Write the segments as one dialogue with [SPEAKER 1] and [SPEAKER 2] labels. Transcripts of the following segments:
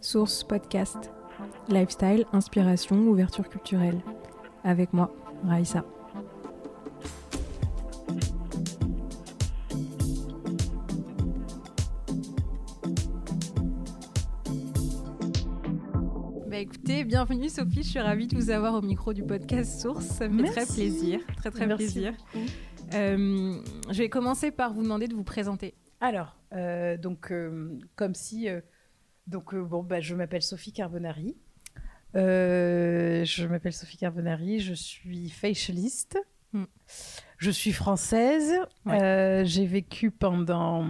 [SPEAKER 1] Source Podcast. Lifestyle, inspiration, ouverture culturelle. Avec moi, Raïssa. Bah écoutez, bienvenue Sophie, je suis ravie de vous avoir au micro du podcast Source, ça me fait très plaisir, très très
[SPEAKER 2] Merci
[SPEAKER 1] plaisir. Euh, je vais commencer par vous demander de vous présenter.
[SPEAKER 2] Alors, euh, donc, euh, comme si. Donc, euh, bon, bah, je m'appelle Sophie Carbonari. Euh, je m'appelle Sophie Carbonari, je suis facialiste.
[SPEAKER 1] Hmm.
[SPEAKER 2] Je suis française.
[SPEAKER 1] Ouais.
[SPEAKER 2] Euh, J'ai vécu pendant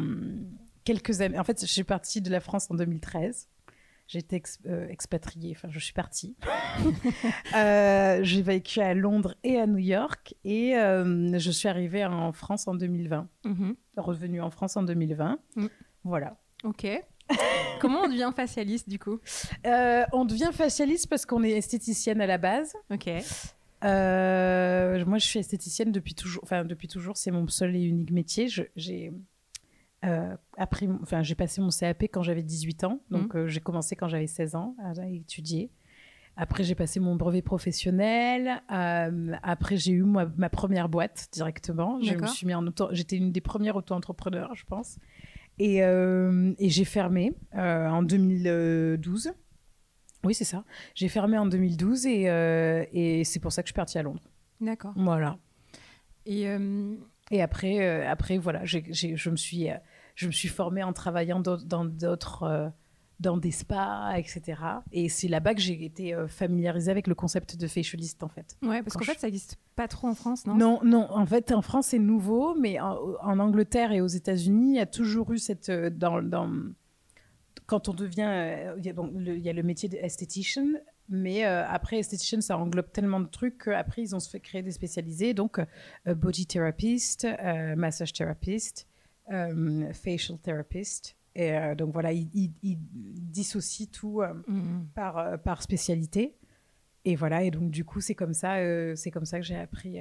[SPEAKER 2] quelques années. En fait, je suis partie de la France en 2013. J'étais ex- euh, expatriée, enfin, je suis partie. J'ai vécu à Londres et à New York. Et je suis arrivée en France en 2020
[SPEAKER 1] Mhm.
[SPEAKER 2] revenu en France en 2020.
[SPEAKER 1] Mm.
[SPEAKER 2] Voilà.
[SPEAKER 1] Ok. Comment on devient facialiste du coup?
[SPEAKER 2] Euh, on devient facialiste parce qu'on est esthéticienne à la base.
[SPEAKER 1] Ok.
[SPEAKER 2] Euh, moi, je suis esthéticienne depuis toujours. Enfin, depuis toujours, c'est mon seul et unique métier. J'ai euh, appris, enfin, j'ai passé mon CAP quand j'avais 18 ans. Donc, euh, j'ai commencé quand j'avais 16 ans à, étudier. Après, j'ai passé mon brevet professionnel. Euh, après, j'ai eu ma première boîte directement. Je me suis mis en auto. J'étais une des premières auto-entrepreneurs, je pense. Et, euh, et j'ai fermé euh, en 2012. Oui, c'est ça. J'ai fermé en 2012 et, euh, et c'est pour ça que je suis partie à Londres.
[SPEAKER 1] D'accord.
[SPEAKER 2] Voilà.
[SPEAKER 1] Et euh,
[SPEAKER 2] Et après, euh, après voilà, je, me suis, je me suis formée en travaillant dans d'autres, dans des spas, etc. Et c'est là-bas que j'ai été euh, familiarisée avec le concept de facialiste, en fait.
[SPEAKER 1] ouais, parce qu'en fait, ça n'existe pas trop en France, non?
[SPEAKER 2] Non, non, en fait, en France, c'est nouveau, mais en, en Angleterre et aux États-Unis, il y a toujours eu cette. euh, Dans, dans- quand on devient. euh, Il y, a, bon, le, il y a le métier d'esthétician, mais euh, après, esthétician, ça englobe tellement de trucs qu'après, ils ont fait créer des spécialisés. Donc, euh, body therapist, euh, massage therapist, facial therapist. Et euh, donc, voilà, ils- ils dissocient tout. euh,
[SPEAKER 1] Mhm.
[SPEAKER 2] par, euh, par spécialité. Et voilà, et donc du coup, c'est comme ça, c'est comme ça que j'ai appris,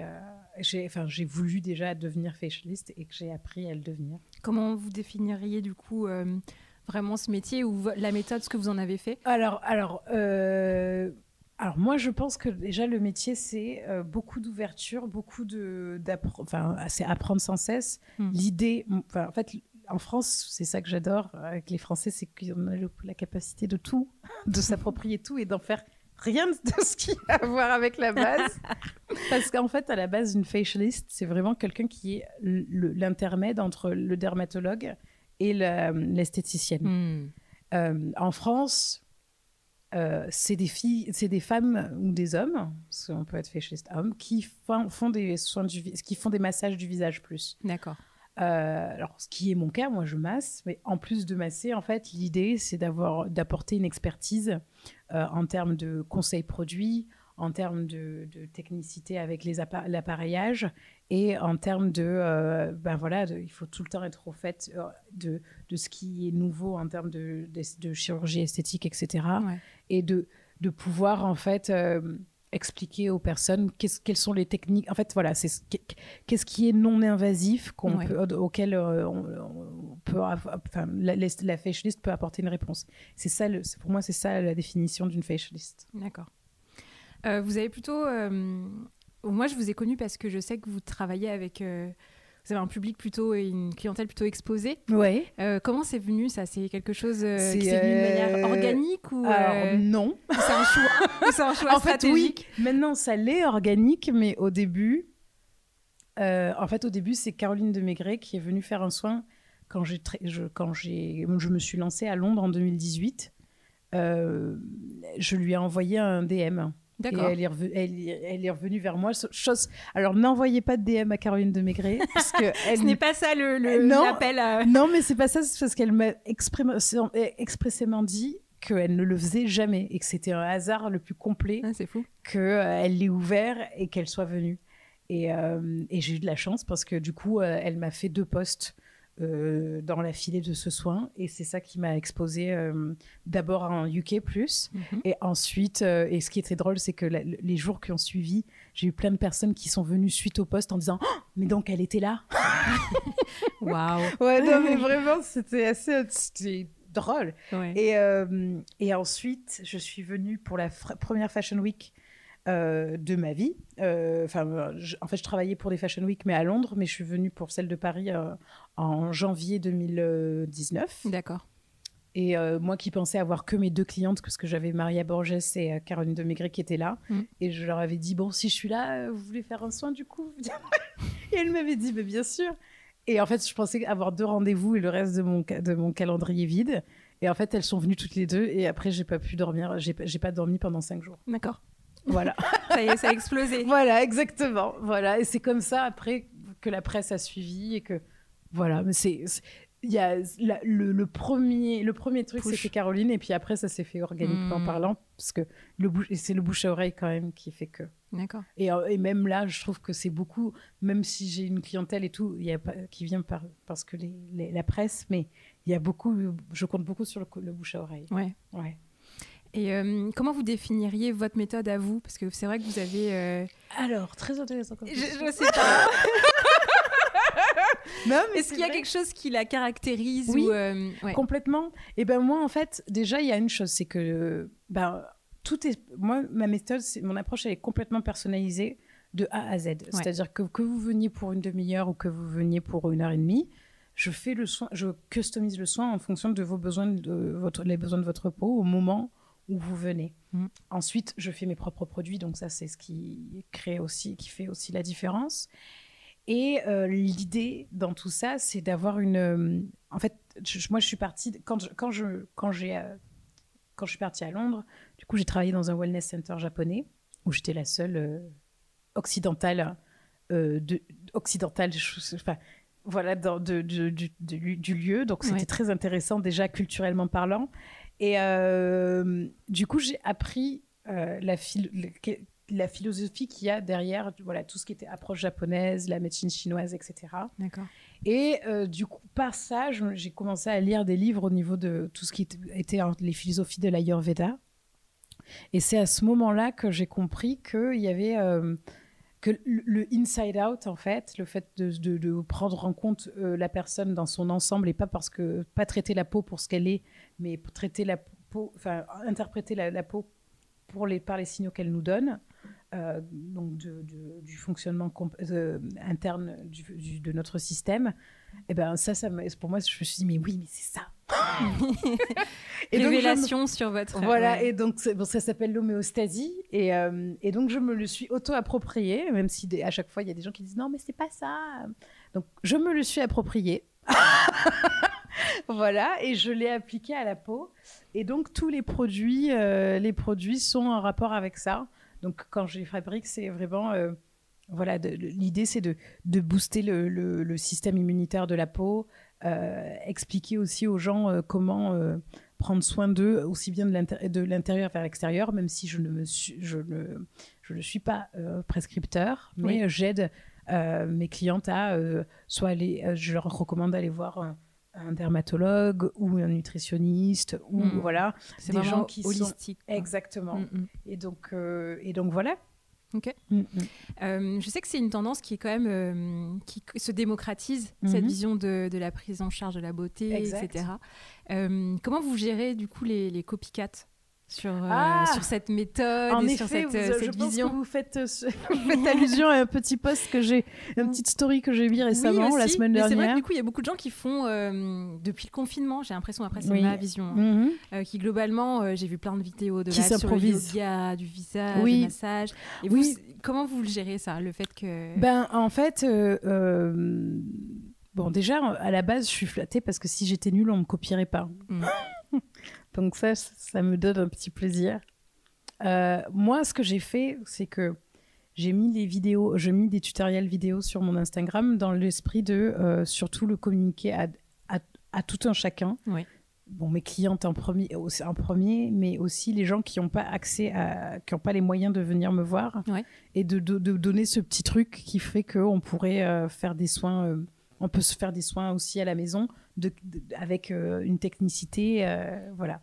[SPEAKER 2] j'ai, enfin, j'ai voulu déjà devenir facialiste et que j'ai appris à le devenir.
[SPEAKER 1] Comment vous définiriez du coup vraiment ce métier ou la méthode, ce que vous en avez fait?
[SPEAKER 2] Alors, alors, alors moi, je pense que déjà le métier, c'est euh, beaucoup d'ouverture, beaucoup de, enfin, c'est apprendre sans cesse.
[SPEAKER 1] Hmm.
[SPEAKER 2] L'idée, en fait, en France, c'est ça que j'adore avec les Français, c'est qu'on a le- la capacité de tout, de s'approprier tout et d'en faire rien de ce qui a à voir avec la base. Parce qu'en fait, à la base, une facialiste, c'est vraiment quelqu'un qui est l'intermède entre le dermatologue et l'esthéticienne.
[SPEAKER 1] Hmm.
[SPEAKER 2] Euh, en France, euh, c'est des filles, c'est des femmes ou des hommes, parce qu'on peut être facialiste homme, qui font, font des soins du, qui font des massages du visage plus.
[SPEAKER 1] D'accord.
[SPEAKER 2] Euh, alors, ce qui est mon cas, moi je masse, mais en plus de masser, en fait, l'idée c'est d'avoir, d'apporter une expertise euh, en termes de conseils produits, en termes de, de technicité avec les appa- l'appareillage et en termes de, euh, ben voilà, de- il faut tout le temps être au fait de, de ce qui est nouveau en termes de, chirurgie esthétique, etc.
[SPEAKER 1] Ouais.
[SPEAKER 2] Et de, de pouvoir en fait expliquer aux personnes qu'est-ce- quelles sont les techniques. En fait, voilà, c'est qu'est-ce qui est non invasif qu'on
[SPEAKER 1] Ouais.
[SPEAKER 2] peut, auquel euh, on, on peut, enfin, la, la, facialiste peut apporter une réponse. C'est ça, le, pour moi, c'est ça la définition d'une facialiste.
[SPEAKER 1] D'accord. Euh, vous avez plutôt. euh, moi, je vous ai connu parce que je sais que vous travaillez avec. Vous avez un public plutôt et une clientèle plutôt exposée.
[SPEAKER 2] Ouais.
[SPEAKER 1] Euh, comment c'est venu ça? C'est quelque chose euh, qui s'est venu de manière
[SPEAKER 2] euh,
[SPEAKER 1] organique ou
[SPEAKER 2] Alors
[SPEAKER 1] euh,
[SPEAKER 2] non.
[SPEAKER 1] c'est un choix c'est un choix
[SPEAKER 2] en fait, oui.
[SPEAKER 1] stratégique?
[SPEAKER 2] Maintenant, ça l'est organique, mais au début, en fait, au début, c'est Caroline de Maigret qui est venue faire un soin quand j'ai, je, quand j'ai, je me suis lancée à Londres en 2018. Euh, je lui ai envoyé un DM. Et
[SPEAKER 1] D'accord.
[SPEAKER 2] elle est, revenue, elle, elle est revenue vers moi. Chose, alors, n'envoyez pas de DM à Caroline de Maigret. parce que elle
[SPEAKER 1] Ce n'est pas ça le, le-
[SPEAKER 2] Non.
[SPEAKER 1] l'appel à.
[SPEAKER 2] non, mais c'est pas ça, c'est parce qu'elle m'a exprimé- expressément dit qu'elle ne le faisait jamais et que c'était un hasard le plus complet
[SPEAKER 1] Ah, c'est fou.
[SPEAKER 2] qu'elle l'ait ouvert et qu'elle soit venue. Et, euh, et j'ai eu de la chance parce que du coup, euh, elle m'a fait deux postes euh, dans la filée de ce soin. Et c'est ça qui m'a exposé euh, d'abord en UK.
[SPEAKER 1] Mhm.
[SPEAKER 2] Et ensuite, euh, et ce qui est très drôle, c'est que la- les jours qui ont suivi, j'ai eu plein de personnes qui sont venues suite au poste en disant Oh, Mais donc, elle était là
[SPEAKER 1] Waouh.
[SPEAKER 2] Ouais, non, mais vraiment, c'était assez. drôle.
[SPEAKER 1] Ouais.
[SPEAKER 2] Et, et ensuite, je suis venue pour la première Fashion Week euh, de ma vie. Euh, Enfin, en fait, je travaillais pour des Fashion Week, mais à Londres, mais je suis venue pour celle de Paris euh, en janvier 2019.
[SPEAKER 1] D'accord.
[SPEAKER 2] Et euh, moi qui pensais avoir que mes deux clientes, parce que j'avais Maria Borges et euh, Caroline de Maigret qui étaient là,
[SPEAKER 1] Mm.
[SPEAKER 2] et je leur avais dit bon, si je suis là, euh, vous voulez faire un soin du coup? Et elles m'avaient dit mais bien sûr. Et en fait, je pensais avoir deux rendez-vous et le reste de mon de mon calendrier vide. Et en fait, elles sont venues toutes les deux, et après, j'ai pas pu dormir. J'ai pas dormi pendant cinq jours.
[SPEAKER 1] D'accord.
[SPEAKER 2] Voilà.
[SPEAKER 1] Ça y est, ça a explosé.
[SPEAKER 2] voilà, exactement. Voilà, et c'est comme ça après que la presse a suivi et que voilà. Mais c'est il y a la- le, le premier le premier truc c'était Caroline et puis après ça s'est fait organiquement
[SPEAKER 1] Mm.
[SPEAKER 2] parlant parce que le bouche et c'est le bouche à oreille quand même qui fait que
[SPEAKER 1] D'accord.
[SPEAKER 2] et, euh, et même là je trouve que c'est beaucoup même si j'ai une clientèle et tout y a qui vient par parce que les, les- la presse mais il y a beaucoup je compte beaucoup sur le, le bouche à oreille
[SPEAKER 1] Ouais.
[SPEAKER 2] ouais
[SPEAKER 1] Et euh, comment vous définiriez votre méthode à vous? Parce que c'est vrai que vous avez. euh,
[SPEAKER 2] alors très intéressant comme
[SPEAKER 1] Je,
[SPEAKER 2] question.
[SPEAKER 1] je sais pas.
[SPEAKER 2] non mais
[SPEAKER 1] Est-ce qu'il y a
[SPEAKER 2] vrai.
[SPEAKER 1] quelque chose qui la caractérise
[SPEAKER 2] Oui.
[SPEAKER 1] ou, euh, ouais.
[SPEAKER 2] Complètement. Et ben moi, en fait, déjà, il y a une chose, c'est que ben, tout est. Moi, ma méthode, c'est mon approche, elle est complètement personnalisée de A à Z. C'est-à-dire que que vous veniez pour une demi-heure ou que vous veniez pour une heure et demie, je fais le soin, je customise le soin en fonction de vos besoins, de votre, les besoins de votre peau au moment où vous venez.
[SPEAKER 1] Mm.
[SPEAKER 2] Ensuite, je fais mes propres produits, donc ça, c'est ce qui crée aussi, qui fait aussi la différence. Et euh, l'idée dans tout ça, c'est d'avoir une. euh, en fait, je- moi, je suis partie quand je, quand je quand j'ai euh, quand je suis partie à Londres. Du coup, j'ai travaillé dans un wellness center japonais où j'étais la seule occidentale de occidentale. je- Enfin, voilà, dans, de, de- du, du- du lieu. Donc, c'était
[SPEAKER 1] Ouais.
[SPEAKER 2] très intéressant déjà culturellement parlant. Et euh, du coup, j'ai appris euh, la, philosophie qu'il y a derrière voilà, tout ce qui était approche japonaise, la médecine chinoise, etc.
[SPEAKER 1] D'accord.
[SPEAKER 2] Et euh, du coup, par ça, j'ai commencé à lire des livres au niveau de tout ce qui était- était hein, les philosophies de l'Ayurveda. Et c'est à ce moment-là que j'ai compris qu'il y avait euh, que le, inside out, en fait, le fait de, prendre en compte euh, la personne dans son ensemble et pas parce que pas traiter la peau pour ce qu'elle est, mais traiter la peau, enfin interpréter la, peau pour les, par les signaux qu'elle nous donne. euh, donc du fonctionnement euh, interne de notre système, et ben ça, ça pour moi, je me suis dit mais oui, mais c'est ça. Et donc, je me-
[SPEAKER 1] Révélation sur votre.
[SPEAKER 2] voilà,
[SPEAKER 1] ouais.
[SPEAKER 2] et donc bon, ça s'appelle l'homéostasie. Et, euh, et donc je me le suis auto-approprié, même si des- à chaque fois il y a des gens qui disent non, mais c'est pas ça. Donc je me le suis approprié. voilà, et je l'ai appliqué à la peau. Et donc tous les produits, euh, les produits sont en rapport avec ça. Donc quand je les fabrique, c'est vraiment. euh, voilà, l'idée c'est de, de booster le, le- le système immunitaire de la peau, expliquer aussi aux gens euh, comment euh, prendre soin d'eux aussi bien de l'intér- de l'intérieur vers l'extérieur, même si je ne me suis, je ne, je ne suis pas euh, prescripteur, mais
[SPEAKER 1] Oui.
[SPEAKER 2] euh, j'aide euh, mes clientes à euh, soit aller, euh, je leur recommande d'aller voir un, dermatologue ou un nutritionniste ou
[SPEAKER 1] Mm.
[SPEAKER 2] voilà
[SPEAKER 1] c'est
[SPEAKER 2] des gens qui sont-
[SPEAKER 1] holistique. quoi.
[SPEAKER 2] exactement.
[SPEAKER 1] Mm, mm.
[SPEAKER 2] Et donc euh, et donc voilà.
[SPEAKER 1] Ok.
[SPEAKER 2] Mm, mm.
[SPEAKER 1] Euh, je sais que c'est une tendance qui est quand même euh, qui se démocratise cette
[SPEAKER 2] Mhm.
[SPEAKER 1] vision de, de la prise en charge de la beauté,
[SPEAKER 2] Exact.
[SPEAKER 1] etc. Euh, comment vous gérez du coup les, les copycats? Sur euh,
[SPEAKER 2] Ah
[SPEAKER 1] sur cette méthode
[SPEAKER 2] En
[SPEAKER 1] et
[SPEAKER 2] effet,
[SPEAKER 1] sur cette,
[SPEAKER 2] vous-
[SPEAKER 1] euh,
[SPEAKER 2] je
[SPEAKER 1] cette
[SPEAKER 2] pense
[SPEAKER 1] vision
[SPEAKER 2] que vous faites, euh, vous faites allusion à un petit post que j'ai, une petite story que j'ai mis récemment,
[SPEAKER 1] Oui,
[SPEAKER 2] la semaine
[SPEAKER 1] mais C'est vrai
[SPEAKER 2] dernière.
[SPEAKER 1] que du coup, il y a beaucoup de gens qui font, depuis le confinement, j'ai l'impression, après c'est
[SPEAKER 2] Oui.
[SPEAKER 1] ma vision, hein,
[SPEAKER 2] Mhm.
[SPEAKER 1] euh, qui globalement, j'ai vu plein de vidéos de
[SPEAKER 2] Qui
[SPEAKER 1] live sur le yoga, du visage,
[SPEAKER 2] Oui.
[SPEAKER 1] du massage. Et vous, comment vous le gérez ça, le fait que...
[SPEAKER 2] Ben, en fait, bon, déjà, à la base, je suis flattée parce que si j'étais nulle, on me copierait pas.
[SPEAKER 1] Mm.
[SPEAKER 2] Donc ça, ça me donne un petit plaisir. Euh, moi, ce que j'ai fait, c'est que j'ai mis des vidéos, j'ai mis des tutoriels vidéo sur mon Instagram dans l'esprit de euh, surtout le communiquer à, à, à tout un chacun.
[SPEAKER 1] Oui.
[SPEAKER 2] Bon, mes clientes en premier, en premier, mais aussi les gens qui n'ont pas accès à, qui n'ont pas les moyens de venir me voir, et de, de- de donner ce petit truc qui fait qu'on pourrait euh, faire des soins, on peut se faire des soins aussi à la maison de, avec une technicité, voilà.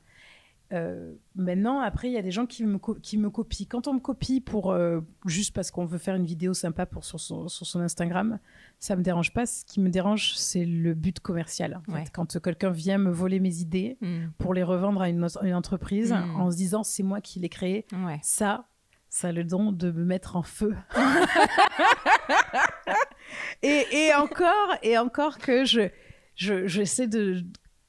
[SPEAKER 2] Euh, maintenant, après, il y a des gens qui me, qui me copient. Quand on me copie pour euh, juste parce qu'on veut faire une vidéo sympa pour sur son, sur son Instagram, ça me dérange pas. Ce qui me dérange, c'est le but commercial. En fait. Quand quelqu'un vient me voler mes idées mm. pour les revendre à une, une entreprise mm. en se disant c'est moi qui l'ai créé, ça, ça a le don de me mettre en feu. et, et, encore, et encore que je, je, j'essaie de,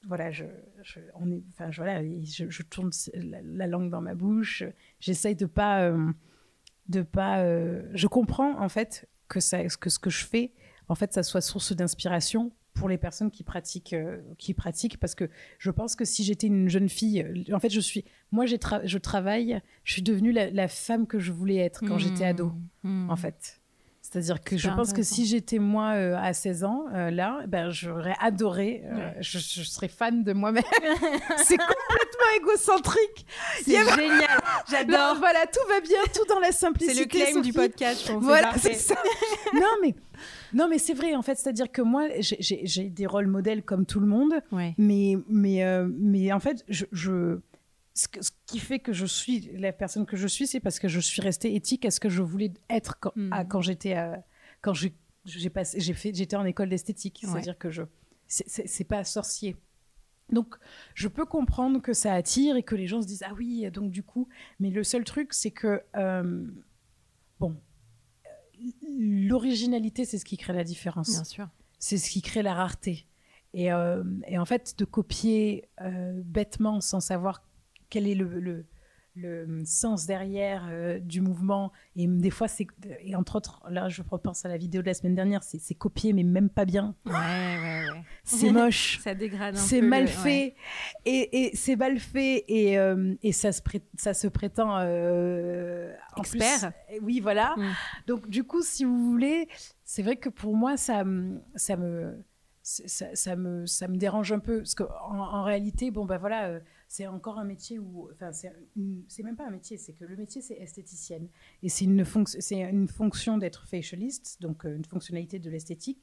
[SPEAKER 2] voilà, je, je, on est, enfin, je, voilà, je, je tourne la, langue dans ma bouche. J'essaye de pas, euh, de pas. Euh, je comprends en fait que ça, que ce que je fais, en fait, ça soit source d'inspiration pour les personnes qui pratiquent, euh, qui pratiquent, parce que je pense que si j'étais une jeune fille, en fait, je suis, moi, j'ai je travaille, je suis devenue la, femme que je voulais être quand j'étais ado, mmh. en fait. C'est-à-dire que je pense que si j'étais moi euh, à 16 ans, euh, là, ben, j'aurais adoré, euh, je, serais fan de moi-même. c'est complètement égocentrique.
[SPEAKER 1] C'est génial, j'adore.
[SPEAKER 2] Voilà, tout va bien, tout dans la simplicité.
[SPEAKER 1] C'est le claim du podcast.
[SPEAKER 2] Voilà, c'est ça. non, mais, non, mais c'est vrai, en fait. C'est-à-dire que moi, j'ai des rôles modèles comme tout le monde. Mais, mais, mais en fait, je ce, qui fait que je suis la personne que je suis, c'est parce que je suis restée éthique à ce que je voulais être quand, quand j'étais quand j'ai passé j'ai fait j'étais en école d'esthétique, c'est-à-dire que je c'est pas sorcier. Donc, je peux comprendre que ça attire et que les gens se disent ah oui, donc du coup, mais le seul truc, c'est que euh, bon, l'originalité, c'est ce qui crée la différence.
[SPEAKER 1] Bien sûr.
[SPEAKER 2] C'est ce qui crée la rareté. Et, euh, et en fait, de copier euh, bêtement sans savoir quel est le, le, le sens derrière euh, du mouvement. Et des fois, c'est. Et entre autres, là, je repense à la vidéo de la semaine dernière, c'est copié, mais même pas bien.
[SPEAKER 1] Ouais, ouais, ouais.
[SPEAKER 2] C'est moche.
[SPEAKER 1] ça dégrade un peu.
[SPEAKER 2] C'est mal fait. Et, et c'est mal fait. Et, euh, et ça, se ça se prétend. Euh,
[SPEAKER 1] Expert.
[SPEAKER 2] oui, voilà. Mm. Donc, du coup, si vous voulez, c'est vrai que pour moi, ça, ça me. Ça, ça, me, ça me dérange un peu parce qu'en en réalité, bon, ben voilà, c'est encore un métier où, enfin, c'est même pas un métier, c'est que le métier c'est esthéticienne. Et c'est une, fonction d'être facialiste, donc euh, une fonctionnalité de l'esthétique,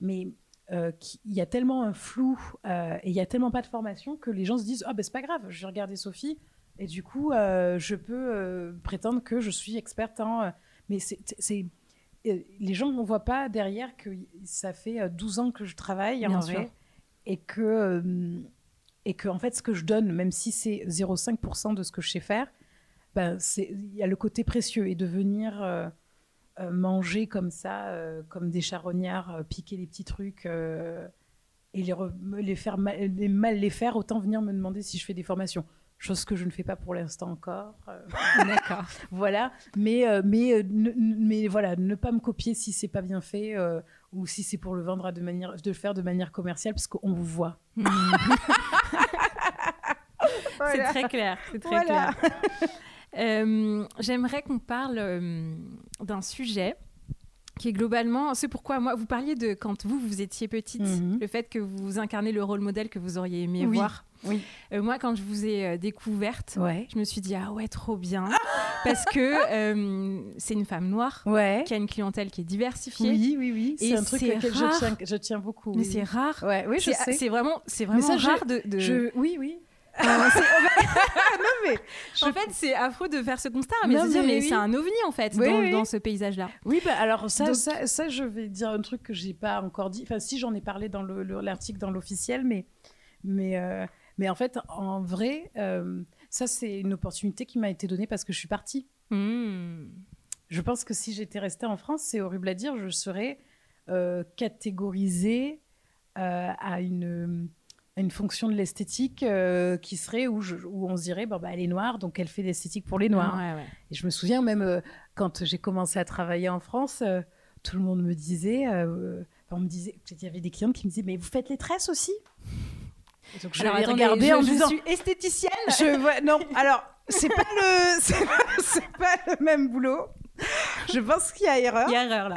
[SPEAKER 2] mais euh, il y a tellement un flou euh, et il y a tellement pas de formation que les gens se disent ah ben c'est pas grave, je vais regarder Sophie et du coup je peux prétendre que je suis experte en, mais c'est les gens ne voient pas derrière que ça fait 12 ans que je travaille en vrai et que et que en fait ce que je donne, même si c'est 0,5% de ce que je sais faire, ben, il y a le côté précieux et de venir euh, euh, manger comme ça, euh, comme des charognards, piquer les petits trucs et les, les faire mal les, mal les faire, autant venir me demander si je fais des formations chose que je ne fais pas pour l'instant encore.
[SPEAKER 1] D'accord.
[SPEAKER 2] voilà, mais mais mais voilà, ne pas me copier si c'est pas bien fait ou si c'est pour le vendre de manière de le faire de manière commerciale parce qu'on vous voit.
[SPEAKER 1] C'est très clair, c'est très clair. Euh, j'aimerais qu'on parle euh, d'un sujet qui est globalement, c'est pourquoi moi, vous parliez de quand vous, vous étiez petite, mhm. le fait que vous incarnez le rôle modèle que vous auriez aimé voir.
[SPEAKER 2] Oui.
[SPEAKER 1] Euh, moi, quand je vous ai découverte, je me suis dit, ah ouais, trop bien. Parce que c'est une femme noire qui a une clientèle qui est diversifiée.
[SPEAKER 2] Oui, oui, oui. C'est un truc auquel je tiens, je tiens, beaucoup.
[SPEAKER 1] Mais c'est rare.
[SPEAKER 2] Ouais, oui, je
[SPEAKER 1] sais. C'est vraiment, vraiment rare de.
[SPEAKER 2] Je... Oui, oui.
[SPEAKER 1] mais En fait, c'est affreux de faire ce constat, mais, mais, c'est un ovni en fait dans, ce paysage-là.
[SPEAKER 2] Oui, bah, alors ça, ça, je vais dire un truc que j'ai pas encore dit. Enfin, si j'en ai parlé dans l'article dans l'officiel, mais mais euh, mais en fait, en vrai, euh, ça c'est une opportunité qui m'a été donnée parce que je suis partie.
[SPEAKER 1] Hmm.
[SPEAKER 2] Je pense que si j'étais restée en France, c'est horrible à dire, je serais euh, catégorisée à une une fonction de l'esthétique euh, qui serait où, où, on se dirait bon, bah, elle est noire donc elle fait l'esthétique pour les noirs et je me souviens même euh, quand j'ai commencé à travailler en France euh, tout le monde me disait on me disait il y avait des clientes qui me disaient mais vous faites les tresses aussi?
[SPEAKER 1] Donc je alors, regardé je, en je suis esthéticienne
[SPEAKER 2] je vois, non alors c'est pas le c'est pas, le même boulot. Je pense qu'il y a erreur.
[SPEAKER 1] Il y a erreur là.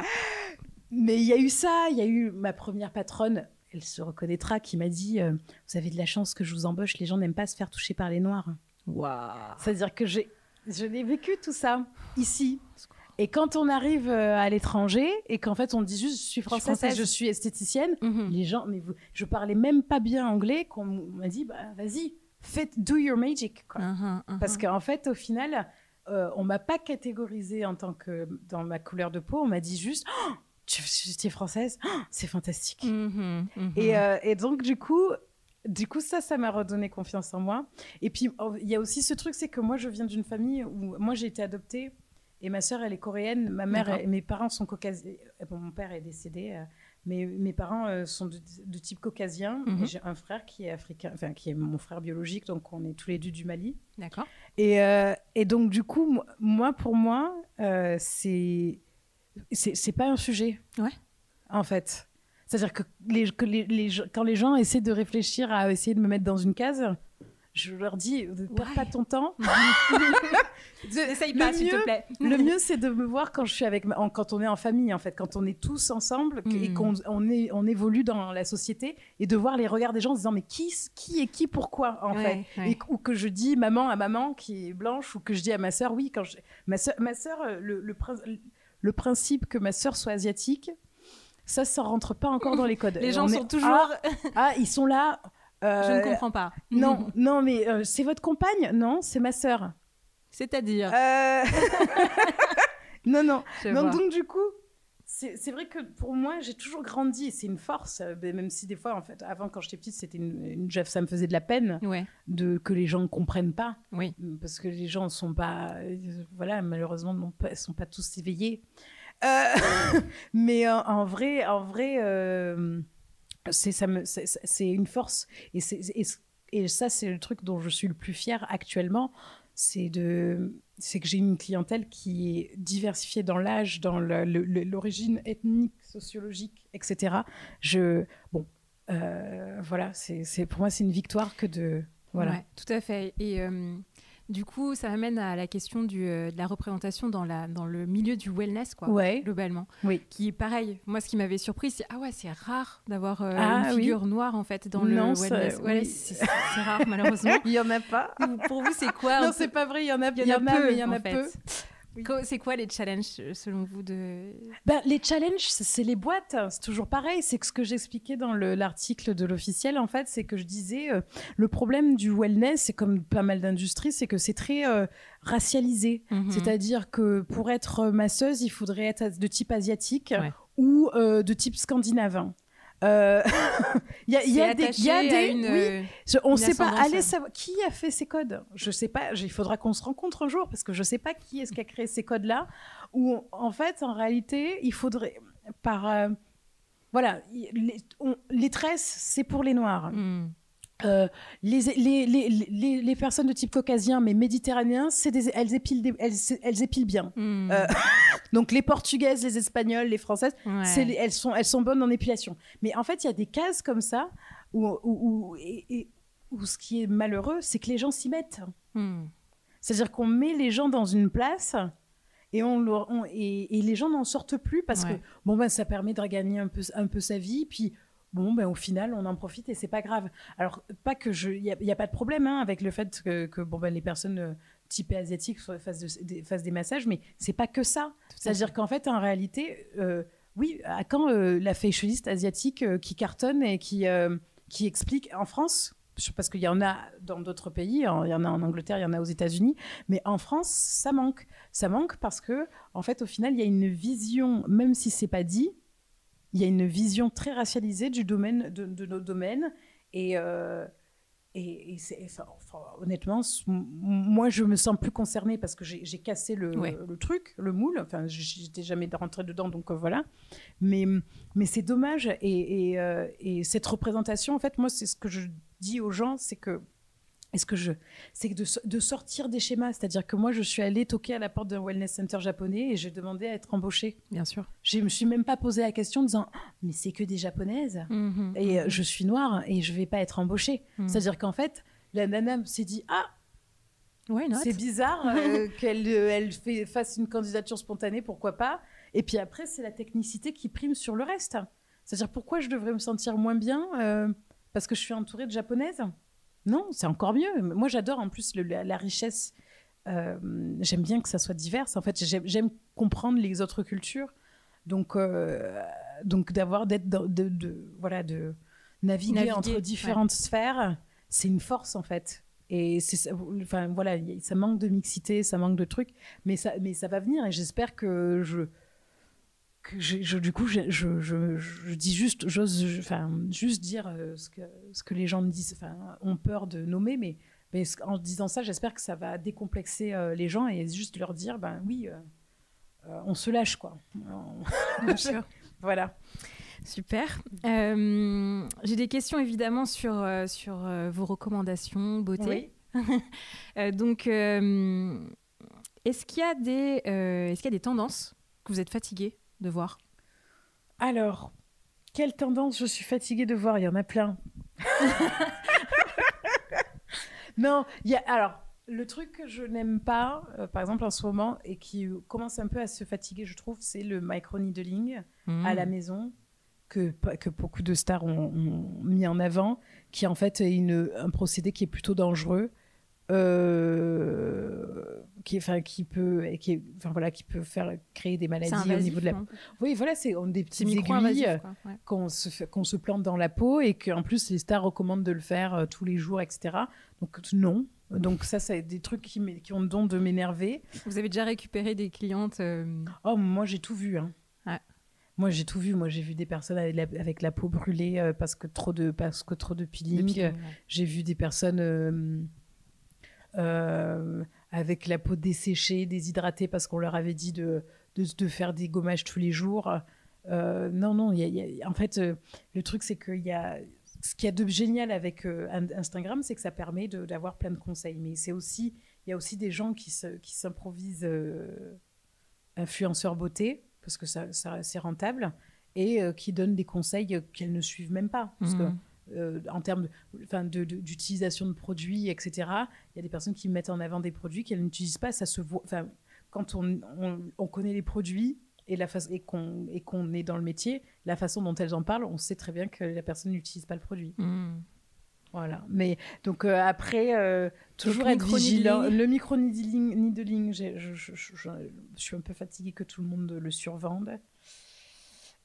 [SPEAKER 2] Mais il y a eu ça il y a eu ma première patronne. Elle se reconnaîtra, qui m'a dit euh, Vous avez de la chance que je vous embauche, les gens n'aiment pas se faire toucher par les noirs.
[SPEAKER 1] Waouh.
[SPEAKER 2] C'est-à-dire que j'ai, je l'ai vécu tout ça, ici. Et quand on arrive euh, à l'étranger et qu'en fait on dit juste je suis française, je suis, je suis esthéticienne, mhm. les gens, mais vous, je parlais même pas bien anglais, qu'on m'a dit bah vas-y, faites, do your magic. Quoi. Uh-huh, uh-huh. Parce qu'en fait, au final, euh, on m'a pas catégorisé en tant que dans ma couleur de peau. On m'a dit juste, oh, tu, es française, oh, c'est fantastique. Mm-hmm, mm-hmm. Et, euh, et, donc du coup, du coup ça, ça m'a redonné confiance en moi. Et puis oh, il y a aussi ce truc, c'est que moi, je viens d'une famille où moi j'ai été adoptée et ma sœur, elle est coréenne. Ma mère mes parents sont caucasiens. Bon, mon père est décédé. Mais mes parents euh, sont de, type caucasien. Mhm. J'ai un frère qui est africain, enfin qui est mon frère biologique, donc on est tous les deux du Mali.
[SPEAKER 1] D'accord.
[SPEAKER 2] Et, euh, et, donc du coup, moi pour moi, euh, c'est c'est pas un sujet.
[SPEAKER 1] Ouais.
[SPEAKER 2] En fait, c'est-à-dire que, les, que les, les, quand les gens essaient de réfléchir à essayer de me mettre dans une case, je leur dis, ne perds pas ton temps.
[SPEAKER 1] N'essaye pas, s'il te plaît.
[SPEAKER 2] le mieux, c'est de me voir quand je suis avec, quand on est en famille, en fait, quand on est tous ensemble et hmm. qu'on on, on évolue dans la société et de voir les regards des gens en se disant, mais qui, qui est qui, pourquoi, en fait? Et, ou que je dis maman à maman qui est blanche ou que je dis à ma sœur, oui, quand je, ma sœur, ma sœur le, le, le principe que ma sœur soit asiatique, ça, ça rentre pas encore dans les codes.
[SPEAKER 1] Les gens sont toujours.
[SPEAKER 2] Ah, ah, ils sont là.
[SPEAKER 1] Je ne euh, comprends pas.
[SPEAKER 2] Non, non, mais euh, c'est votre compagne? Non, c'est ma sœur.
[SPEAKER 1] C'est-à-dire
[SPEAKER 2] euh, Non, non. donc du coup, c'est vrai que pour moi, j'ai toujours grandi. C'est une force, même si des fois, en fait, avant, quand j'étais petite, c'était une, une, ça me faisait de la peine de que les gens ne comprennent pas.
[SPEAKER 1] Oui.
[SPEAKER 2] Parce que les gens ne sont pas, voilà, malheureusement, ne sont pas tous éveillés. mais en, vrai, en vrai c'est ça me c'est une force et, et, ça c'est le truc dont je suis le plus fier actuellement c'est de c'est que j'ai une clientèle qui est diversifiée dans l'âge dans l'origine ethnique sociologique etc je bon euh, voilà c'est pour moi c'est une victoire que de voilà.
[SPEAKER 1] Tout à fait. Euh, du coup, ça m'amène à la question du, euh, de la représentation dans, la, dans le milieu du wellness, quoi, globalement.
[SPEAKER 2] Oui.
[SPEAKER 1] Qui est pareil. Moi, ce qui m'avait surpris, c'est ah ouais, c'est rare d'avoir euh, ah une figure noire en fait dans le wellness. Ouais, c'est rare malheureusement.
[SPEAKER 2] il y en a pas.
[SPEAKER 1] Pour vous, c'est quoi
[SPEAKER 2] Non, c'est pas vrai. Il y en a, il y, en a, peu, mais il y en, a peu.
[SPEAKER 1] C'est quoi les challenges euh, selon vous de
[SPEAKER 2] ben, Les challenges, c'est les boîtes. C'est toujours pareil. C'est ce que j'expliquais dans l'article de l'officiel. En fait, c'est que je disais euh, le problème du wellness, c'est comme pas mal d'industries, c'est que c'est très euh, racialisé. Mhm. C'est-à-dire que pour être masseuse, il faudrait être de type asiatique ou de type scandinave. Euh, il y a, y a des, y a des une, oui, on ne sait pas. Allez savoir qui a fait ces codes? Je sais pas. Il faudra qu'on se rencontre un jour parce que je sais pas qui est-ce qui a créé ces codes-là. Ou en fait, en réalité, il faudrait par euh, voilà, les, les tresses, c'est pour les noirs. Hmm. Euh, les, les, les, les, personnes de type caucasien, mais méditerranéen, des, elles, épilent elles, elles, épilent bien. Hmm. Euh, donc les portugaises, les espagnoles, les françaises, elles, sont, elles sont bonnes en épilation. Mais en fait, il y a des cases comme ça où, où, et, où ce qui est malheureux, c'est que les gens s'y mettent. Hmm. C'est-à-dire qu'on met les gens dans une place et, on, et, et, les gens n'en sortent plus parce que bon ben ça permet de regagner un peu, un peu sa vie puis bon, ben, au final, on en profite et c'est pas grave. Alors, pas que je. Il n'y a, pas de problème hein, avec le fait que, bon, ben, les personnes euh, typées asiatiques fassent, des, des massages, mais c'est pas que ça. C'est-à-dire qu'en fait, en réalité, euh, oui, à quand euh, la fashioniste asiatique qui cartonne et qui, qui explique en France parce qu'il y en a dans d'autres pays, il y en a en Angleterre, il y en a aux États-Unis, mais en France, ça manque. Ça manque parce que, en fait, au final, il y a une vision, même si c'est pas dit, il y a une vision très racialisée du domaine, de, nos domaines. Et, euh, et, honnêtement, moi, je me sens plus concernée parce que j'ai cassé le, le, truc, le moule. Enfin, j'étais jamais rentrée dedans, donc euh, voilà. Mais, mais c'est dommage. Et, et, euh, et cette représentation, en fait, moi, c'est ce que je dis aux gens, c'est que est-ce que je, c'est de, de, sortir des schémas, c'est-à-dire que moi je suis allée toquer à la porte d'un wellness center japonais et j'ai demandé à être embauchée.
[SPEAKER 1] Bien sûr.
[SPEAKER 2] Je me suis même pas posé la question en disant ah, mais c'est que des japonaises mmh, et euh, mmh. je suis noire et je vais pas être embauchée. Mmh. C'est-à-dire qu'en fait la nana s'est dit ah c'est bizarre euh, qu'elle euh, elle fait, fasse une candidature spontanée, pourquoi pas? Et puis après c'est la technicité qui prime sur le reste. C'est-à-dire pourquoi je devrais me sentir moins bien parce que je suis entourée de japonaises? Non, c'est encore mieux. Moi, j'adore en plus la, richesse. Euh, j'aime bien que ça soit divers. En fait, j'aime comprendre les autres cultures. Donc, euh, donc d'avoir d'être de, voilà de naviguer, entre différentes sphères, c'est une force en fait. Et c'est enfin voilà, ça manque de mixité, ça manque de trucs, mais ça, mais ça va venir et j'espère que je, que je, du coup, je, je, je, dis juste, j'ose, enfin, juste dire euh, ce que, ce que les gens me disent, enfin, ont peur de nommer, mais, mais en disant ça, j'espère que ça va décomplexer euh, les gens et juste leur dire, ben oui, euh, on se lâche, quoi. Bien sûr. voilà.
[SPEAKER 1] Super. J'ai des questions évidemment sur, sur vos recommandations beauté. donc, est-ce qu'il y, a des, est-ce qu'il y a des tendances que vous êtes fatigué de voir
[SPEAKER 2] Alors, quelle tendance je suis fatiguée de voir Il y en a plein. non, il y a, alors, le truc que je n'aime pas, par exemple en ce moment, et qui commence un peu à se fatiguer, je trouve, c'est le micro-needling à la mmh. maison que, que beaucoup de stars ont, mis en avant, qui en fait est une, un procédé qui est plutôt dangereux. Euh, qui, enfin, qui peut, qui, enfin, voilà, qui peut faire créer des maladies au niveau de la. Oui, voilà, c'est des petites aiguilles qu'on se, qu'on se plante dans la peau et qu'en plus les stars recommandent de le faire euh, tous les jours, etc. Donc non. Donc ça, c'est des trucs qui, qui ont le don de m'énerver.
[SPEAKER 1] Vous avez déjà récupéré des clientes euh,
[SPEAKER 2] Oh, moi j'ai tout vu. Hein. Moi, j'ai tout vu. Moi, j'ai vu des personnes avec la, peau brûlée euh, parce que trop de parce que trop de peeling. J'ai vu des personnes euh, euh, avec la peau desséchée, déshydratée parce qu'on leur avait dit de, faire des gommages tous les jours. non, non. en fait, le truc, c'est qu'il y a ce qu'il y a de génial avec Instagram, c'est que ça permet d'avoir plein de conseils. Mais c'est aussi, il y a aussi des gens qui s'improvisent influenceurs beauté parce que ça, c'est rentable, et euh, qui donnent des conseils qu'elles ne suivent même pas. Parce mhm. Euh, en termes d'utilisation de, de, produits, etc., il y a des personnes qui mettent en avant des produits qu'elles n'utilisent pas. Ça se voit. Quand on, on, connaît les produits et, la et qu'on qu'on est dans le métier, la façon dont elles en parlent, on sait très bien que la personne n'utilise pas le produit. Mhm. Voilà. Mais donc euh, après, toujours être vigilant. Le micro-needling, je, je, je, suis un peu fatiguée que tout le monde le survende.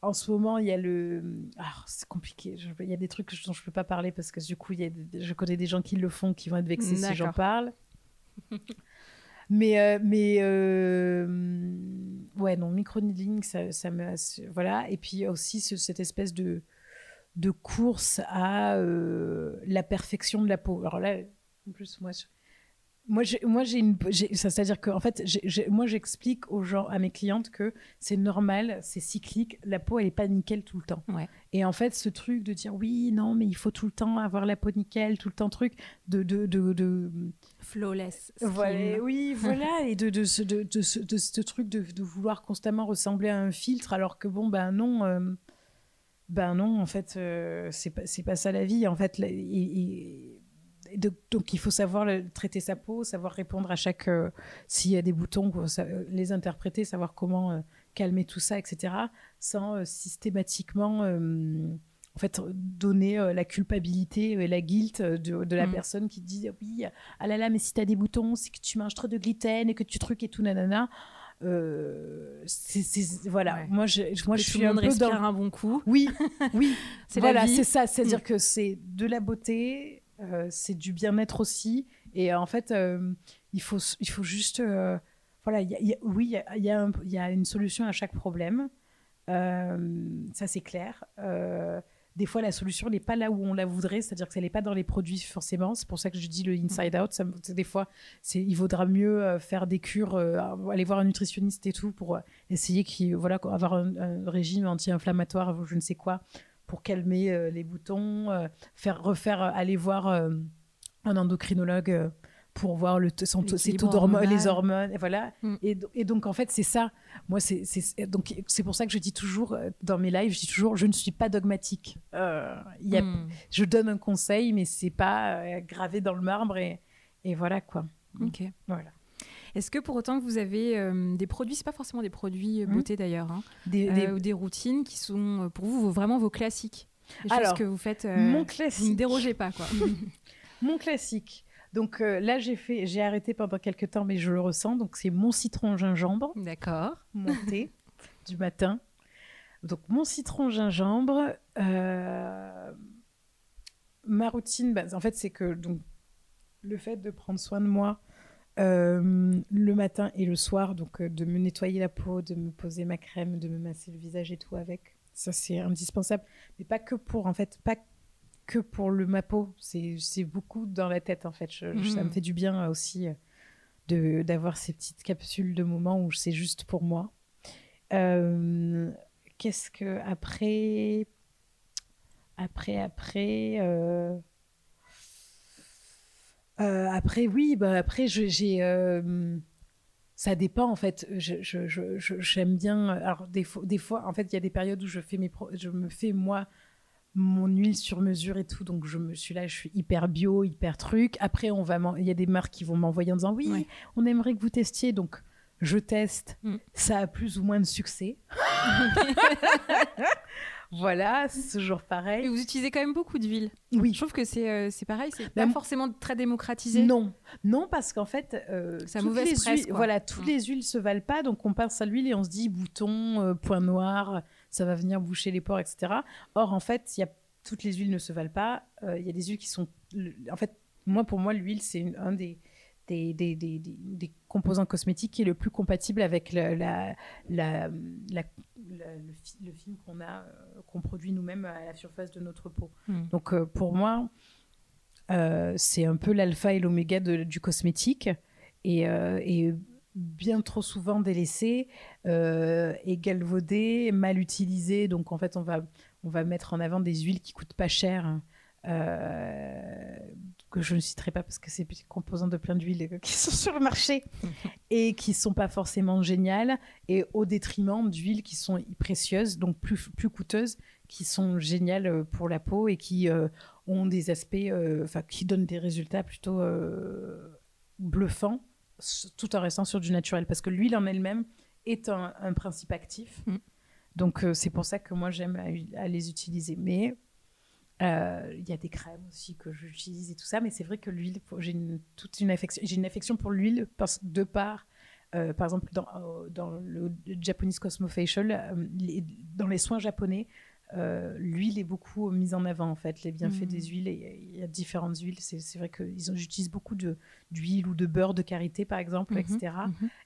[SPEAKER 2] En ce moment, il y a le. Ah, c'est compliqué. il y a des trucs dont je ne peux pas parler parce que du coup, il y a je connais des gens qui le font qui vont être vexés si j'en parle. mais, euh, mais euh, ouais, non, micro-needling, ça, ça me. Voilà. Et puis aussi cette espèce de de course à euh, la perfection de la peau. Alors là, en plus, moi, moi, j'ai, moi, j'ai une, c'est-à-dire que en fait, moi, j'explique aux gens, à mes clientes que c'est normal, c'est cyclique. La peau, elle est pas nickel tout le temps. Et en fait, ce truc de dire oui, non, mais il faut tout le temps avoir la peau nickel, tout le temps truc de de de, de...
[SPEAKER 1] flawless.
[SPEAKER 2] Voilà, oui, voilà, et de de ce de, de, ce, de ce truc de, vouloir constamment ressembler à un filtre, alors que bon, ben non. Euh, ben non, en fait, euh, c'est pas, pas ça la vie. En fait, donc il faut savoir traiter sa peau, savoir répondre à chaque euh, s'il y a des boutons, les interpréter, savoir comment euh, calmer tout ça, etc. Sans systématiquement en fait donner la culpabilité et la guilt de, la mm. personne qui dit oui ah là là mais si tu as des boutons c'est que tu manges trop de gluten et que tu trucs et tout nanana euh, voilà moi je moi je suis un peu dans
[SPEAKER 1] un bon coup
[SPEAKER 2] oui oui voilà c'est ça c'est à dire mm. que c'est de la beauté euh, c'est du bien-être aussi et en fait euh, il faut il faut juste voilà oui il y a, y une solution à chaque problème ça c'est clair des fois la solution n'est pas là où on la voudrait, c'est-à-dire que ça n'est pas dans les produits forcément. C'est pour ça que je dis le inside out. Des fois, il vaudra mieux euh, faire des cures, euh, aller voir un nutritionniste et tout pour euh, essayer qui, voilà, avoir un, régime anti-inflammatoire, je ne sais quoi, pour calmer les boutons, faire refaire, aller voir un endocrinologue pour voir le son, ses taux d'hormones, les hormones, et voilà. Mm. Et, donc en fait c'est ça. Moi c'est donc c'est pour ça que je dis toujours euh, dans mes lives, je dis toujours je ne suis pas dogmatique. Euh, y a, mm. Je donne un conseil, mais c'est pas euh, gravé dans le marbre et, et voilà quoi.
[SPEAKER 1] Ok. Voilà. Est-ce que pour autant que vous avez euh, des produits, c'est pas forcément des produits mm. beauté d'ailleurs, hein, des, ou des routines qui sont pour vous vraiment vos classiques, les Alors, que vous faites, mon classique. vous ne dérogez pas quoi.
[SPEAKER 2] mon classique. Donc euh, là, j'ai fait, j'ai arrêté pendant quelques temps, mais je le ressens. Donc c'est mon citron gingembre.
[SPEAKER 1] D'accord.
[SPEAKER 2] Mon thé du matin. Donc mon citron gingembre. Euh, ma routine, bah, en fait, c'est que donc le fait de prendre soin de moi euh, le matin et le soir, donc euh, de me nettoyer la peau, de me poser ma crème, de me masser le visage et tout avec, ça c'est indispensable. Mais pas que pour, en fait, pas que pour le ma peau, c'est beaucoup dans la tête en fait. Ça me mhm. fait du bien aussi de d'avoir ces petites capsules de moments où c'est juste pour moi. Qu'est-ce que après, après, après. Euh, après, oui, bah après, j'ai. Euh, ça dépend en fait. J'aime je, je, bien. Alors des fois, des fois, en fait, il y a des périodes où je fais mes, je me fais moi mon huile sur mesure et tout. Donc je me suis là, je suis hyper bio, hyper truc. Après, on va, il y a des marques qui vont m'envoyer en disant oui, on aimerait que vous testiez. Donc je teste. Mm. Ça a plus ou moins de succès. Voilà, c'est toujours pareil.
[SPEAKER 1] Et vous utilisez quand même beaucoup d'huile.
[SPEAKER 2] Oui.
[SPEAKER 1] Je trouve que c'est euh, pareil, c'est pas forcément très démocratisé.
[SPEAKER 2] Non, non, parce qu'en fait, euh, toutes les huiles, voilà, toutes mm. les huiles se valent pas, donc on passe à l'huile et on se dit bouton, euh, point noir, ça va venir boucher les pores, etc. Or, en fait, y a toutes les huiles ne se valent pas. Il y a des huiles qui sont, en fait, moi pour moi, l'huile c'est un des des, des, des, des, composants cosmétiques qui est le plus compatible avec la, la, la, le, film qu'on a, euh, qu'on produit nous-mêmes à la surface de notre peau. Hmm. Donc euh, pour moi, euh, c'est un peu l'alpha et l'oméga du cosmétique et, et, bien trop souvent délaissé et galvaudé, mal utilisé. Donc en fait, on va, on va mettre en avant des huiles qui coûtent pas cher. Euh, que je ne citerai pas parce que c'est des composants de plein d'huile qui sont sur le marché et qui sont pas forcément géniales et au détriment d'huiles qui sont précieuses donc plus plus coûteuses qui sont géniales euh, pour la peau et qui euh, ont des aspects enfin qui donnent des résultats plutôt bluffants tout en restant sur du naturel. Parce que l'huile en elle-même est un, principe actif. Mm. donc c'est pour ça que moi j'aime à les utiliser. Mais euh, il y a des crèmes aussi que j'utilise et tout ça, mais c'est vrai que l'huile, j'ai une, toute une affection, j'ai une affection pour l'huile de part, euh, par exemple dans, euh, dans le Japanese Cosmofacial, dans les soins japonais, l'huile est beaucoup mise en avant en fait, les bienfaits des mmh. huiles. Il y a différentes huiles. C'est vrai que j'utilise beaucoup d'huile ou de beurre de karité par exemple, etc.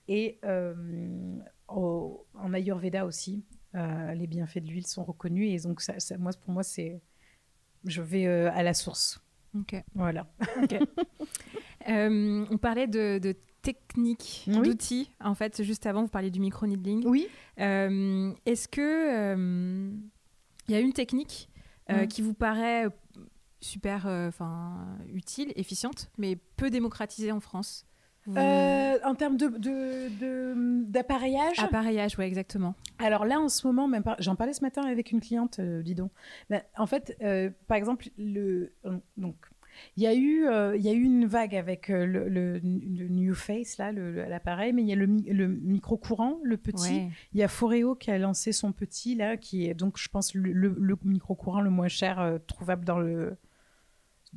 [SPEAKER 2] Et mmh en Ayurveda aussi, les bienfaits de l'huile sont reconnus et donc ça, moi, pour moi c'est je vais euh, à la source.
[SPEAKER 1] Ok.
[SPEAKER 2] Voilà.
[SPEAKER 1] Euh, on parlait de, de techniques, d'outils. En fait, juste avant, vous parliez du micro-needling.
[SPEAKER 2] Oui.
[SPEAKER 1] Euh, est-ce que il y a une technique mm. qui vous paraît super enfin utile, efficiente, mais peu démocratisée en France?
[SPEAKER 2] Euh, en termes de, d'appareillage
[SPEAKER 1] Appareillage, oui, exactement.
[SPEAKER 2] Alors là, en ce moment, même j'en parlais ce matin avec une cliente, euh, dis donc. Ben, en fait, euh, par exemple, le, donc, il y, a eu, il y a eu une vague avec le, New Face, là, l'appareil, mais il y a le, micro-courant, le petit. Il y a Foreo qui a lancé son petit, là, qui est donc, je pense, le, micro-courant le moins cher trouvable dans le,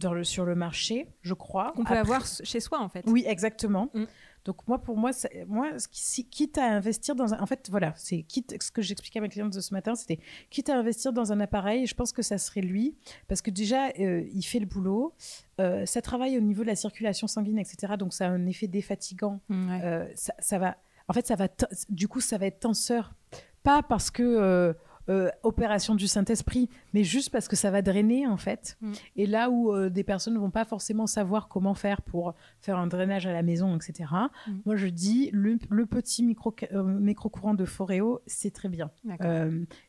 [SPEAKER 2] le, sur le marché, je crois.
[SPEAKER 1] Qu'on peut avoir chez soi, en fait.
[SPEAKER 2] Oui, exactement. Mm. Donc moi, pour moi, moi, quitte à investir dans un, en fait, voilà, c'est quitte ce que j'expliquais à ma cliente de ce matin, c'était quitte à investir dans un appareil, je pense que ça serait lui, parce que déjà, euh, il fait le boulot, euh, ça travaille au niveau de la circulation sanguine, etc. Donc ça a un effet défatigant. Mm, euh, ça, ça, va, en fait, ça va, du coup, ça va être tenseur, pas parce que euh, opération du Saint-Esprit, mais juste parce que ça va drainer en fait. Mm. Et là où euh, des personnes ne vont pas forcément savoir comment faire pour faire un drainage à la maison, etc. Mm. Moi, je dis le, petit micro, euh, micro-courant de Foreo, c'est très bien.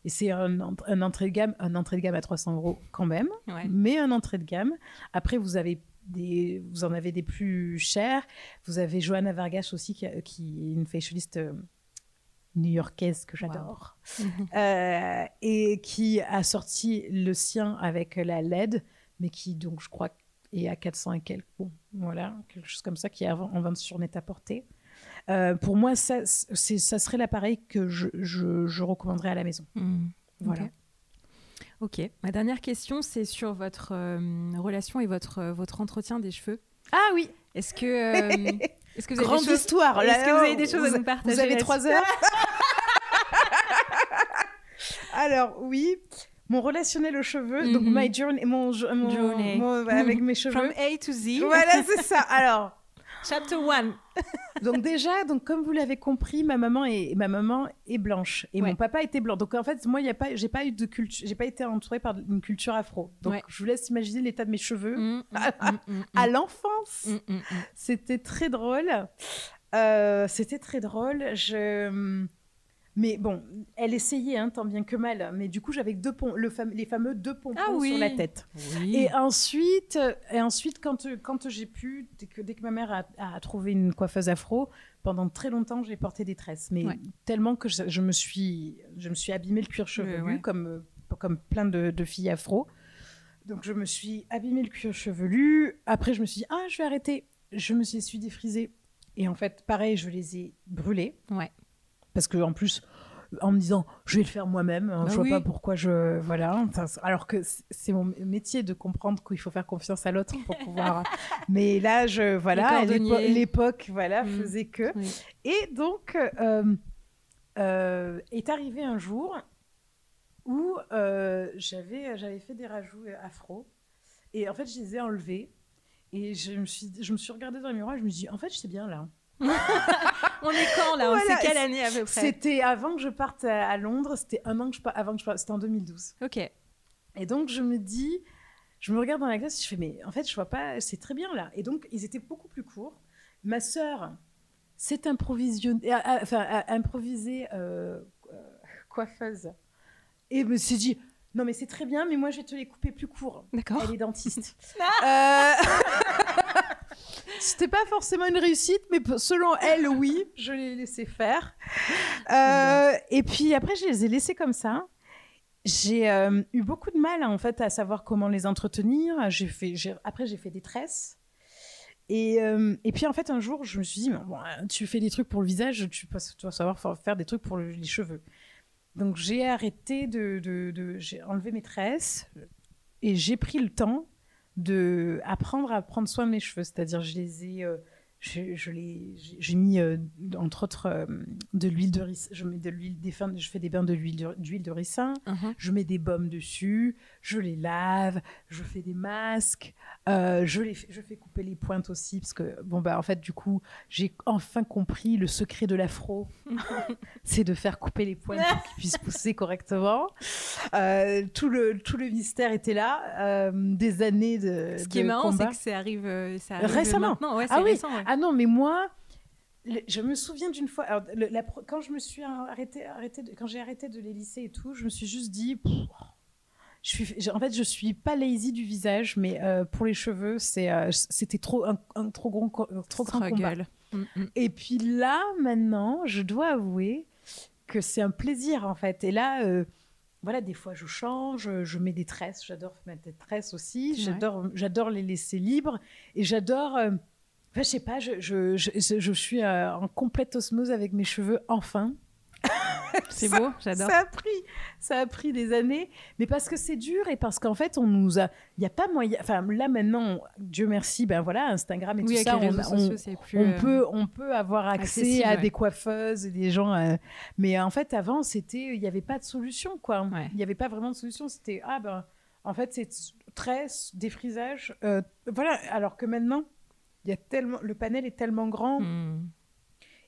[SPEAKER 2] et c'est un, entrée de gamme, un entrée de gamme à 300 euros quand même, mais un entrée de gamme. Après, vous avez des, vous en avez des plus chers. Vous avez Johanna Vargas aussi, qui, qui est une facialiste new-yorkaise que j'adore, euh, et qui a sorti le sien avec la LED, mais qui donc je crois est à 400 et quelques. Bon, voilà, quelque chose comme ça qui est en vente sur net-à-porter. Euh, pour moi, ça, ça serait l'appareil que je, je, recommanderais à la maison.
[SPEAKER 1] Hmm. Voilà. Ok. Ma dernière question, c'est sur votre euh, relation et votre, votre entretien des cheveux.
[SPEAKER 2] Ah oui.
[SPEAKER 1] Est-ce que,
[SPEAKER 2] est-ce que vous avez Grande histoire.
[SPEAKER 1] Est-ce que vous avez des choses à nous partager
[SPEAKER 2] Vous avez trois heures. Alors oui, mon relationnel aux cheveux, donc my journey, mon, mon,
[SPEAKER 1] Journey.
[SPEAKER 2] mon- avec mes cheveux.
[SPEAKER 1] From A to Z.
[SPEAKER 2] Voilà, c'est ça. Alors,
[SPEAKER 1] Chapter 1.
[SPEAKER 2] donc déjà, donc comme vous l'avez compris, ma maman est ma maman est blanche et
[SPEAKER 1] Ouais.
[SPEAKER 2] mon papa était blanc. Donc en fait, moi, il a pas, j'ai pas eu de culture, j'ai pas été entourée par une culture afro. Donc
[SPEAKER 1] Ouais.
[SPEAKER 2] je vous laisse imaginer l'état de mes cheveux
[SPEAKER 1] Mm, mm, mm,
[SPEAKER 2] à l'enfance. C'était très drôle. Euh, C'était très drôle. Je... Mais bon, elle essayait, hein, tant bien que mal. Mais du coup, j'avais deux pom- le fam- les fameux deux pompons
[SPEAKER 1] Ah oui.
[SPEAKER 2] sur la tête.
[SPEAKER 1] Oui.
[SPEAKER 2] Et ensuite, euh, et ensuite quand, euh, quand j'ai pu, dès que, dès que ma mère a, a trouvé une coiffeuse afro, pendant très longtemps, j'ai porté des tresses. Mais
[SPEAKER 1] Ouais.
[SPEAKER 2] tellement que je, je me suis, je me suis abîmé le cuir chevelu,
[SPEAKER 1] Ouais,
[SPEAKER 2] comme, euh, comme plein de, de filles afro. Donc, je me suis abîmé le cuir chevelu. Après, je me suis dit, ah, je vais arrêter. Je me suis, suis défrisée. Et en fait, pareil, je les ai brûlés.
[SPEAKER 1] Ouais.
[SPEAKER 2] Parce que en plus, en me disant, je vais le faire moi-même, hein,
[SPEAKER 1] Bah
[SPEAKER 2] je vois
[SPEAKER 1] oui.
[SPEAKER 2] pas pourquoi je. Voilà. Alors que c'est mon métier de comprendre qu'il faut faire confiance à l'autre pour pouvoir. Mais là, je. Voilà, l'époque, voilà,
[SPEAKER 1] Mm.
[SPEAKER 2] faisait que.
[SPEAKER 1] Oui.
[SPEAKER 2] Et donc, euh, euh, est arrivé un jour où euh, j'avais j'avais fait des rajouts afro. Et en fait, je les ai enlevés. Et je me suis, je me suis regardée dans le miroir et je me suis dit, en fait, c'est bien là.
[SPEAKER 1] On est quand là? On
[SPEAKER 2] Voilà,
[SPEAKER 1] sait quelle année à peu près?
[SPEAKER 2] C'était avant que je parte à, Londres, c'était un an que je par- avant que je parte, c'était en 2012.
[SPEAKER 1] Ok.
[SPEAKER 2] Et donc je me dis, je me regarde dans la glace, je fais mais en fait je vois pas, c'est très bien là. Et donc ils étaient beaucoup plus courts. Ma sœur s'est improvisée, enfin a improvisé euh, euh, coiffeuse et me s'est dit non mais c'est très bien, mais moi je vais te les couper plus courts.
[SPEAKER 1] D'accord.
[SPEAKER 2] Elle est dentiste. Euh, C'était pas forcément une réussite, mais selon elle, oui, je l'ai laissé faire. Euh, et puis après, je les ai laissés comme ça. J'ai euh, eu beaucoup de mal en fait à savoir comment les entretenir. J'ai fait, après j'ai fait des tresses. Et, euh, et puis en fait un jour je me suis dit mais bon, tu fais des trucs pour le visage, tu, tu dois savoir fa- faire des trucs pour le- les cheveux. Donc j'ai arrêté de, de, de- j'ai enlevé mes tresses et j'ai pris le temps de apprendre à prendre soin de mes cheveux. C'est-à-dire je les ai, euh, je, je j'ai mis euh, entre autres euh, de l'huile de ricin. Je mets de l'huile, des fins- je fais des bains de l'huile de- d'huile de ricin.
[SPEAKER 1] Mhm.
[SPEAKER 2] Je mets des baumes dessus, je les lave, je fais des masques, euh, je, les, fais- je fais couper les pointes aussi, parce que, bon, bah, en fait, du coup, j'ai enfin compris le secret de l'afro, c'est de faire couper les pointes pour qu'ils puissent pousser correctement. Tout, le, tout le mystère était là, des années de.
[SPEAKER 1] Ce qui est marrant, c'est que ça arrive, ça arrive
[SPEAKER 2] Récemment.
[SPEAKER 1] Ouais, c'est
[SPEAKER 2] Ah oui.
[SPEAKER 1] récent, ouais.
[SPEAKER 2] Ah non, mais moi, le- je me souviens d'une fois, alors, le- la pro- quand je me suis arrêtée, arrêtée de- quand j'ai arrêté de les lisser et tout, je me suis juste dit, pff, je suis, en fait, je suis pas lazy du visage, mais euh, pour les cheveux, c'est, euh, c'était trop un, un trop grand, euh, trop grand combat.
[SPEAKER 1] Mm, mm.
[SPEAKER 2] Et puis là, maintenant, je dois avouer que c'est un plaisir en fait. Et là. euh, voilà, des fois je change, je mets des tresses, j'adore mettre des tresses aussi,
[SPEAKER 1] Ouais.
[SPEAKER 2] j'adore, j'adore les laisser libres et j'adore, enfin, je sais pas, je, je, je, je suis euh, en complète osmose avec mes cheveux enfin.
[SPEAKER 1] C'est beau, j'adore.
[SPEAKER 2] Ça a pris, ça a pris des années, mais parce que c'est dur et parce qu'en fait on nous a, il y a pas moyen, enfin là maintenant, Dieu merci, ben voilà, Instagram et
[SPEAKER 1] Oui,
[SPEAKER 2] tout ça, on, on-
[SPEAKER 1] sociaux, plus.
[SPEAKER 2] on
[SPEAKER 1] euh,
[SPEAKER 2] peut, on peut avoir accès à
[SPEAKER 1] ouais.
[SPEAKER 2] des coiffeuses et des gens. euh, mais en fait, avant, c'était, il n'y avait pas de solution, quoi.
[SPEAKER 1] Ouais.
[SPEAKER 2] Il n'y avait pas vraiment de solution. C'était, ah ben, en fait, c'est tresse, défrisage. euh, voilà. Alors que maintenant, y a tellement, le panel est tellement grand.
[SPEAKER 1] mm.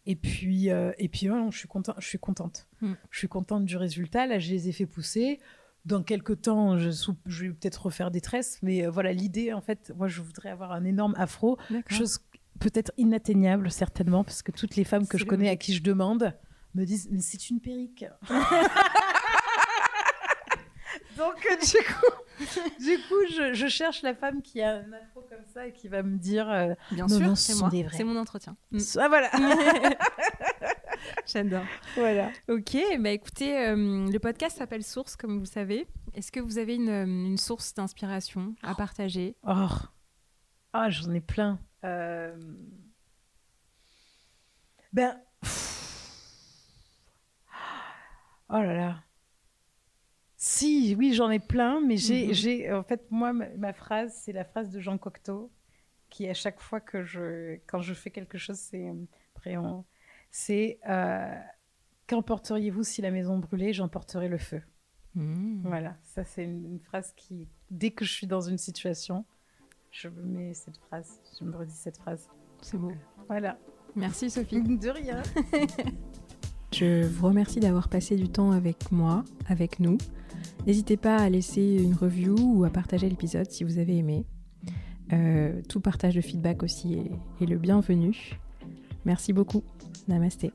[SPEAKER 2] Et puis, euh, et puis, ouais, non, je suis contente. Je suis contente.
[SPEAKER 1] Mm.
[SPEAKER 2] Je suis contente du résultat. Là, je les ai fait pousser. Dans quelques temps, je, je vais peut-être refaire des tresses. Mais euh, voilà, l'idée, en fait, moi, je voudrais avoir un énorme afro chose peut-être inatteignable certainement parce que toutes les femmes que je connais à qui je demande me disent mais c'est une perruque donc euh, du coup du coup je, je cherche la femme qui a un afro comme ça et qui va me dire euh,
[SPEAKER 1] Bien
[SPEAKER 2] Non,
[SPEAKER 1] sûr, c'est
[SPEAKER 2] ce
[SPEAKER 1] moi. mon entretien. Mm.
[SPEAKER 2] ah voilà
[SPEAKER 1] J'adore.
[SPEAKER 2] voilà
[SPEAKER 1] Ok, bah écoutez, euh, le podcast s'appelle Source, comme vous le savez. Est-ce que vous avez une, euh, une source d'inspiration à partager?
[SPEAKER 2] Oh ah j'en ai plein Euh, ben oh là là si oui j'en ai plein mais j'ai
[SPEAKER 1] Mhm.
[SPEAKER 2] j'ai en fait moi ma, ma phrase c'est la phrase de Jean Cocteau qui à chaque fois que je quand je fais quelque chose c'est après on- c'est euh, qu'emporteriez-vous si la maison brûlait j'emporterai le feu Mmh. Voilà, ça c'est une, phrase qui, dès que je suis dans une situation, je me mets cette phrase, je me redis cette phrase.
[SPEAKER 1] C'est beau.
[SPEAKER 2] Voilà.
[SPEAKER 1] Merci Sophie.
[SPEAKER 2] De rien.
[SPEAKER 1] je vous remercie d'avoir passé du temps avec moi, avec nous. N'hésitez pas à laisser une review ou à partager l'épisode si vous avez aimé. Euh, tout partage de feedback aussi est le bienvenu. Merci beaucoup. Namasté.